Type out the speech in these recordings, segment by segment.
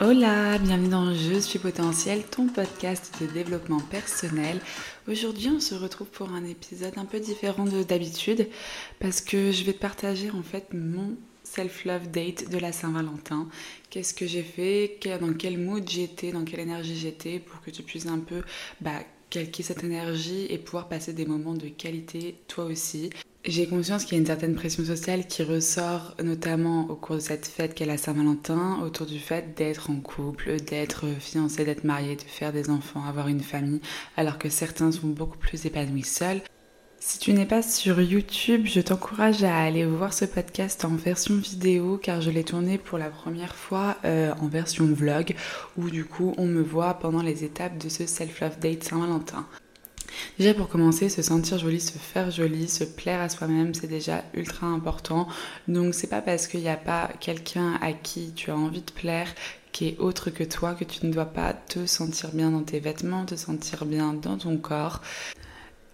Hola, bienvenue dans Je suis potentiel, ton podcast de développement personnel. Aujourd'hui, on se retrouve pour un épisode un peu différent de d'habitude parce que je vais te partager en fait mon self-love date de la Saint-Valentin. Qu'est-ce que j'ai fait, dans quel mood j'étais, dans quelle énergie j'étais? Pour que tu puisses un peu bah, calquer cette énergie et pouvoir passer des moments de qualité toi aussi. J'ai conscience qu'il y a une certaine pression sociale qui ressort notamment au cours de cette fête qu'est la Saint-Valentin autour du fait d'être en couple, d'être fiancé, d'être marié, de faire des enfants, avoir une famille, alors que certains sont beaucoup plus épanouis seuls. Si tu n'es pas sur YouTube, je t'encourage à aller voir ce podcast en version vidéo car je l'ai tourné pour la première fois euh, en version vlog où du coup on me voit pendant les étapes de ce self-love date Saint-Valentin. Déjà pour commencer, se sentir jolie, se faire jolie, se plaire à soi-même, c'est déjà ultra important. Donc c'est pas parce qu'il n'y a pas quelqu'un à qui tu as envie de plaire qui est autre que toi que tu ne dois pas te sentir bien dans tes vêtements, te sentir bien dans ton corps.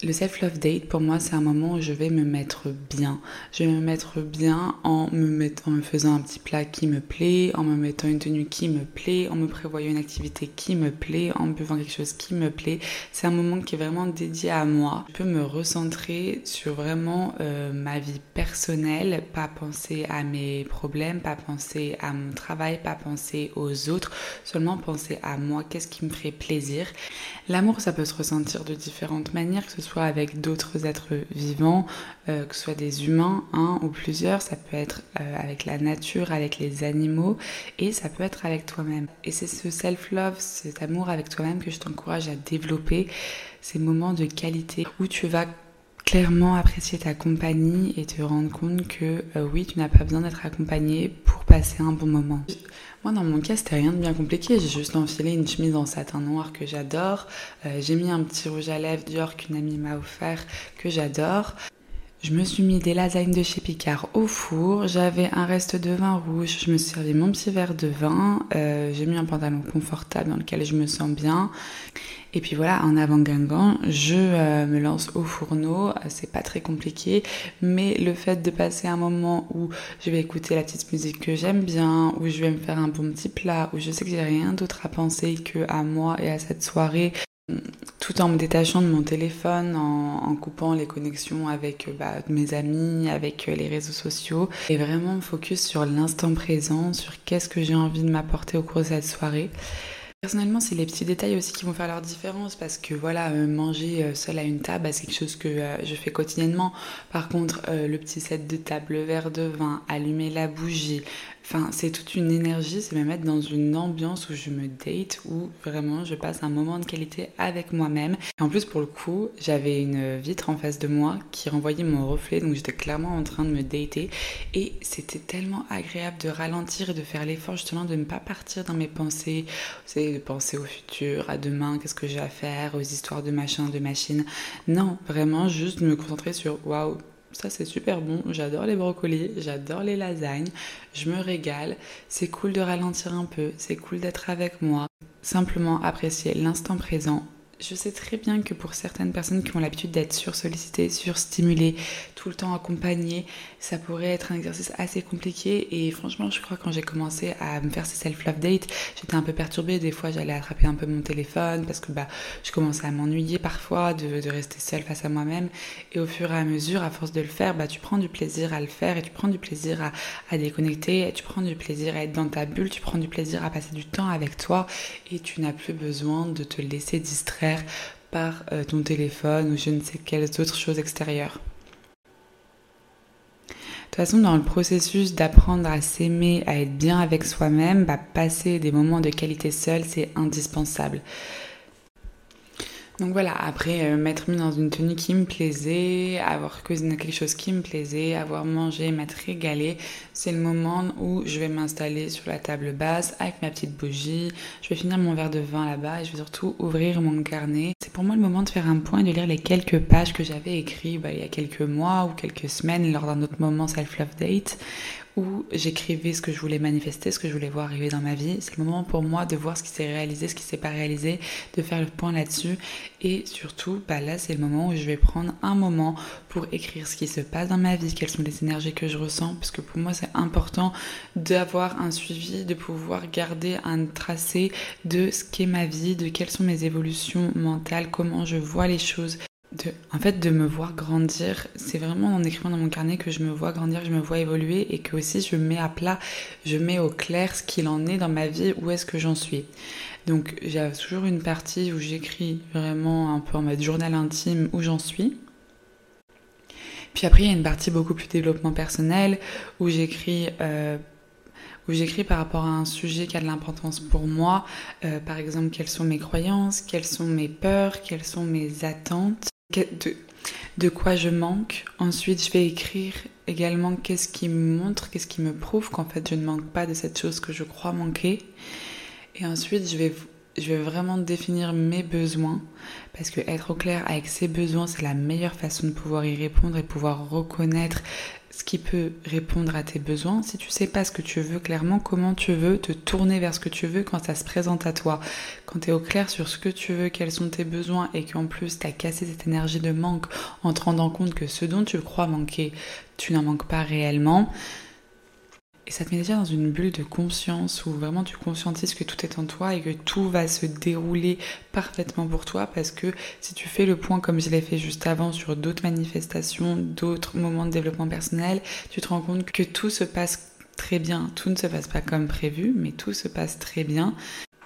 Le self-love date, pour moi, c'est un moment où je vais me mettre bien. Je vais me mettre bien en me, faisant un petit plat qui me plaît, en me mettant une tenue qui me plaît, en me prévoyant une activité qui me plaît, en buvant quelque chose qui me plaît. C'est un moment qui est vraiment dédié à moi. Je peux me recentrer sur vraiment euh, ma vie personnelle, pas penser à mes problèmes, pas penser à mon travail, pas penser aux autres, seulement penser à moi, qu'est-ce qui me ferait plaisir. L'amour, ça peut se ressentir de différentes manières, que ce soit avec d'autres êtres vivants, euh, que ce soit des humains, un ou plusieurs, ça peut être euh, avec la nature, avec les animaux, et ça peut être avec toi-même. Et c'est ce self-love, cet amour avec toi-même que je t'encourage à développer, ces moments de qualité où tu vas clairement apprécier ta compagnie et te rendre compte que euh, oui, tu n'as pas besoin d'être accompagné pour passer un bon moment. Moi, dans mon cas, c'était rien de bien compliqué. J'ai juste enfilé une chemise en satin noir que j'adore. Euh, j'ai mis un petit rouge à lèvres Dior qu'une amie m'a offert que j'adore. Je me suis mis des lasagnes de chez Picard au four. J'avais un reste de vin rouge. Je me suis servi mon petit verre de vin. Euh, j'ai mis un pantalon confortable dans lequel je me sens bien. Et puis voilà, en avant Guingamp, je euh, me lance au fourneau. C'est pas très compliqué, mais le fait de passer un moment où je vais écouter la petite musique que j'aime bien, où je vais me faire un bon petit plat, où je sais que j'ai rien d'autre à penser que à moi et à cette soirée, tout en me détachant de mon téléphone, en, coupant les connexions avec bah, mes amis, avec les réseaux sociaux, et vraiment me focus sur l'instant présent, sur qu'est-ce que j'ai envie de m'apporter au cours de cette soirée. Personnellement, c'est les petits détails aussi qui vont faire leur différence parce que voilà, euh, manger euh, seul à une table, bah, c'est quelque chose que euh, je fais quotidiennement. Par contre, le petit set de table, le verre de vin, allumer la bougie, Enfin, c'est toute une énergie, c'est me mettre dans une ambiance où je me date, où vraiment je passe un moment de qualité avec moi-même. Et en plus, pour le coup, j'avais une vitre en face de moi qui renvoyait mon reflet, donc j'étais clairement en train de me dater. Et c'était tellement agréable de ralentir et de faire l'effort justement de ne pas partir dans mes pensées, c'est de penser au futur, à demain, qu'est-ce que j'ai à faire, aux histoires de machin, de machine. Non, vraiment juste me concentrer sur waouh ça c'est super bon, j'adore les brocolis, j'adore les lasagnes, je me régale, c'est cool de ralentir un peu, c'est cool d'être avec moi, simplement apprécier l'instant présent. Je sais très bien que pour certaines personnes qui ont l'habitude d'être sursollicitées, surstimulées, le temps accompagné, ça pourrait être un exercice assez compliqué. Et franchement, je crois quand j'ai commencé à me faire ces self-love dates, j'étais un peu perturbée. Des fois, j'allais attraper un peu mon téléphone parce que bah, je commençais à m'ennuyer parfois de, de, rester seule face à moi-même. Et au fur et à mesure, à force de le faire, bah, tu prends du plaisir à le faire et tu prends du plaisir à, à déconnecter, et tu prends du plaisir à être dans ta bulle, tu prends du plaisir à passer du temps avec toi et tu n'as plus besoin de te laisser distraire par euh, ton téléphone ou je ne sais quelles autres choses extérieures. De toute façon, dans le processus d'apprendre à s'aimer, à être bien avec soi-même, bah, passer des moments de qualité seul, c'est indispensable. Donc voilà, après euh, m'être mis dans une tenue qui me plaisait, avoir cuisiné quelque chose qui me plaisait, avoir mangé, m'être régalé, c'est le moment où je vais m'installer sur la table basse avec ma petite bougie, je vais finir mon verre de vin là-bas et je vais surtout ouvrir mon carnet. C'est pour moi le moment de faire un point et de lire les quelques pages que j'avais écrites bah, il y a quelques mois ou quelques semaines lors d'un autre moment self-love date où j'écrivais ce que je voulais manifester, ce que je voulais voir arriver dans ma vie. C'est le moment pour moi de voir ce qui s'est réalisé, ce qui s'est pas réalisé, de faire le point là-dessus. Et surtout, bah là, c'est le moment où je vais prendre un moment pour écrire ce qui se passe dans ma vie, quelles sont les énergies que je ressens, parce que pour moi, c'est important d'avoir un suivi, de pouvoir garder un tracé de ce qu'est ma vie, de quelles sont mes évolutions mentales, comment je vois les choses en fait, de me voir grandir, c'est vraiment en écrivant dans mon carnet que je me vois grandir, je me vois évoluer et que aussi je mets à plat, je mets au clair ce qu'il en est dans ma vie, où est-ce que j'en suis. Donc j'ai toujours une partie où j'écris vraiment un peu en mode journal intime où j'en suis. Puis après, il y a une partie beaucoup plus développement personnel où j'écris euh, où j'écris par rapport à un sujet qui a de l'importance pour moi, euh, par exemple quelles sont mes croyances, quelles sont mes peurs, quelles sont mes attentes de, quoi je manque. Ensuite, je vais écrire également qu'est-ce qui me montre, qu'est-ce qui me prouve qu'en fait je ne manque pas de cette chose que je crois manquer. Et ensuite, je vais, je vais vraiment définir mes besoins parce que être au clair avec ses besoins, c'est la meilleure façon de pouvoir y répondre et pouvoir reconnaître ce qui peut répondre à tes besoins. Si tu sais pas ce que tu veux clairement, comment tu veux te tourner vers ce que tu veux quand ça se présente à toi. Quand tu es au clair sur ce que tu veux, quels sont tes besoins et qu'en plus tu as cassé cette énergie de manque en te rendant compte que ce dont tu crois manquer, tu n'en manques pas réellement, et ça te met déjà dans une bulle de conscience où vraiment tu conscientises que tout est en toi et que tout va se dérouler parfaitement pour toi parce que si tu fais le point comme je l'ai fait juste avant sur d'autres manifestations, d'autres moments de développement personnel, tu te rends compte que tout se passe très bien. Tout ne se passe pas comme prévu, mais tout se passe très bien.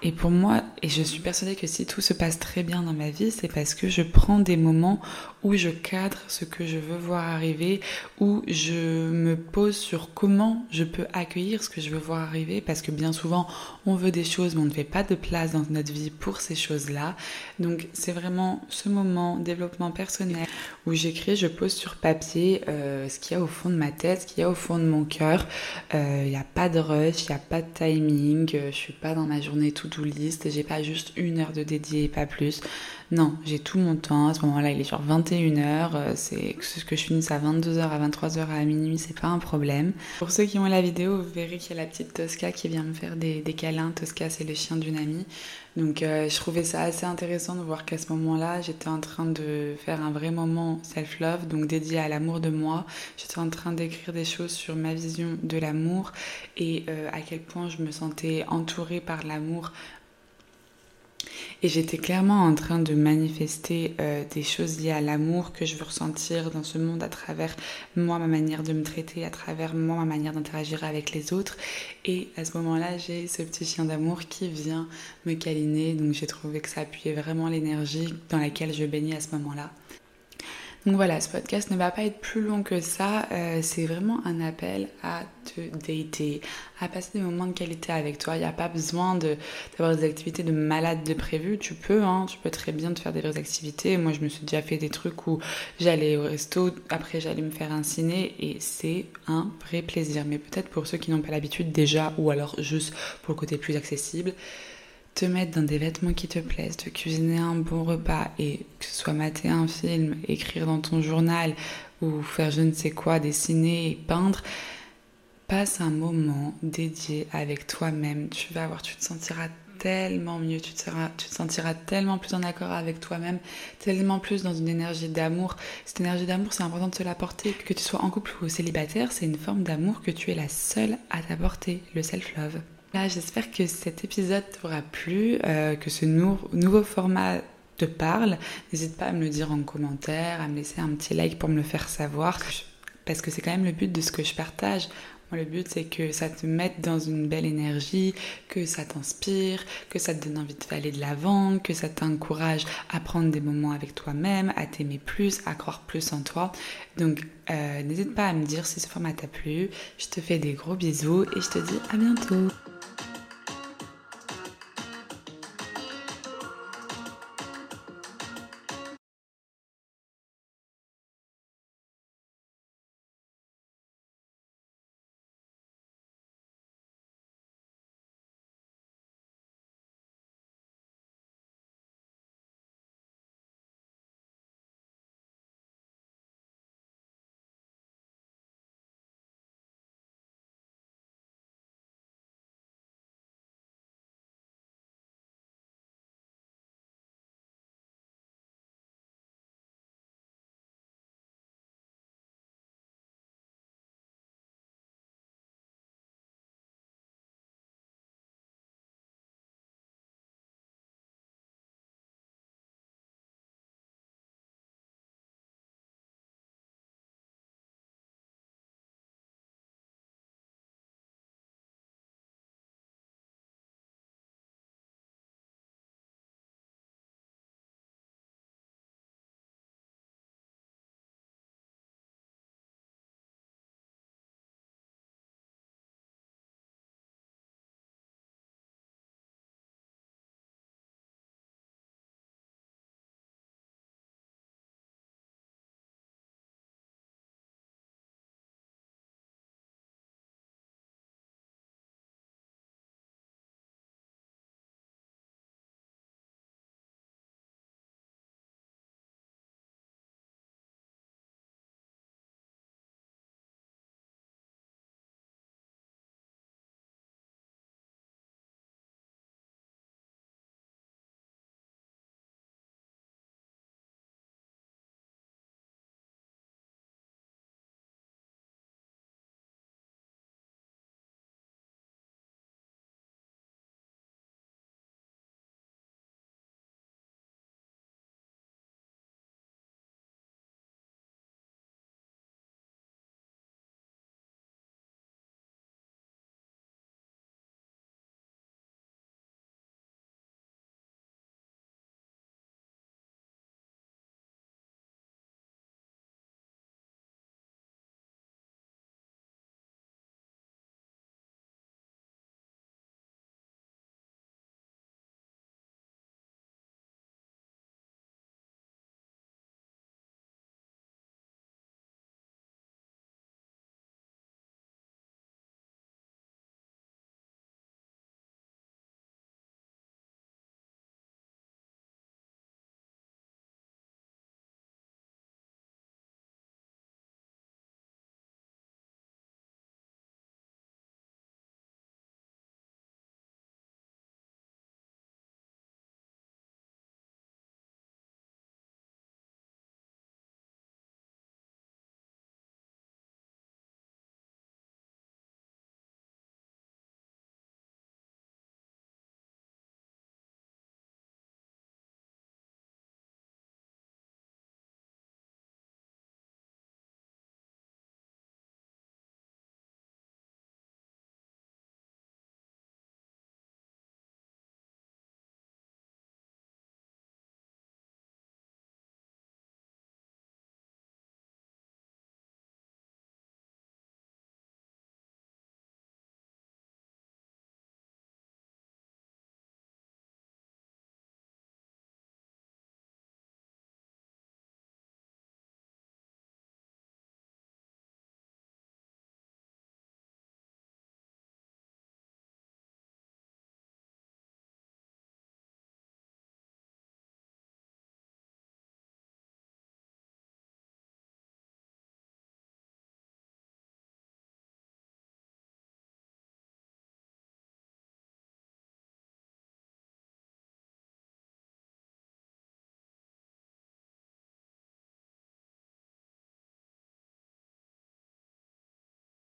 Et pour moi, et je suis persuadée que si tout se passe très bien dans ma vie, c'est parce que je prends des moments où je cadre ce que je veux voir arriver, où je me pose sur comment je peux accueillir ce que je veux voir arriver, parce que bien souvent, on veut des choses, mais on ne fait pas de place dans notre vie pour ces choses-là. Donc c'est vraiment ce moment développement personnel où j'écris, je pose sur papier euh, ce qu'il y a au fond de ma tête, ce qu'il y a au fond de mon cœur. Euh, il n'y a pas de rush, il n'y a pas de timing, euh, je suis pas dans ma journée tout to-do list, j'ai pas juste une heure de dédié et pas plus. Non, j'ai tout mon temps. À ce moment-là, il est genre 21h. Euh, c'est ce que je finisse à 22h, à 23h, à minuit, c'est pas un problème. Pour ceux qui ont la vidéo, vous verrez qu'il y a la petite Tosca qui vient me faire des, câlins. Tosca, c'est le chien d'une amie. Donc, euh, je trouvais ça assez intéressant de voir qu'à ce moment-là, j'étais en train de faire un vrai moment self-love, donc dédié à l'amour de moi. J'étais en train d'écrire des choses sur ma vision de l'amour et euh, à quel point je me sentais entourée par l'amour et j'étais clairement en train de manifester euh, des choses liées à l'amour que je veux ressentir dans ce monde à travers moi, ma manière de me traiter, à travers moi, ma manière d'interagir avec les autres. Et à ce moment-là, j'ai ce petit chien d'amour qui vient me câliner. Donc j'ai trouvé que ça appuyait vraiment l'énergie dans laquelle je baignais à ce moment-là. Donc voilà, ce podcast ne va pas être plus long que ça. Euh, c'est vraiment un appel à te dater, à passer des moments de qualité avec toi. Il n'y a pas besoin d'avoir des activités de malade de prévu. Tu peux, hein, tu peux très bien te faire des vraies activités. Moi, je me suis déjà fait des trucs où j'allais au resto, après j'allais me faire un ciné et c'est un vrai plaisir. Mais peut-être pour ceux qui n'ont pas l'habitude déjà ou alors juste pour le côté plus accessible te mettre dans des vêtements qui te plaisent, de cuisiner un bon repas et que ce soit mater un film, écrire dans ton journal ou faire je ne sais quoi, dessiner, peindre, passe un moment dédié avec toi-même. Tu vas voir, tu te sentiras tellement mieux, tu te, seras, tu te sentiras tellement plus en accord avec toi-même, tellement plus dans une énergie d'amour. Cette énergie d'amour, c'est important de se l'apporter. Que tu sois en couple ou célibataire, c'est une forme d'amour que tu es la seule à t'apporter, le self-love j'espère que cet épisode t'aura plu, euh, que ce nouveau format te parle. N'hésite pas à me le dire en commentaire, à me laisser un petit like pour me le faire savoir, parce que c'est quand même le but de ce que je partage. Le but, c'est que ça te mette dans une belle énergie, que ça t'inspire, que ça te donne envie aller de l'avant, que ça t'encourage à prendre des moments avec toi-même, à t'aimer plus, à croire plus en toi. Donc, euh, n'hésite pas à me dire si ce format t'a plu. Je te fais des gros bisous et je te dis à bientôt.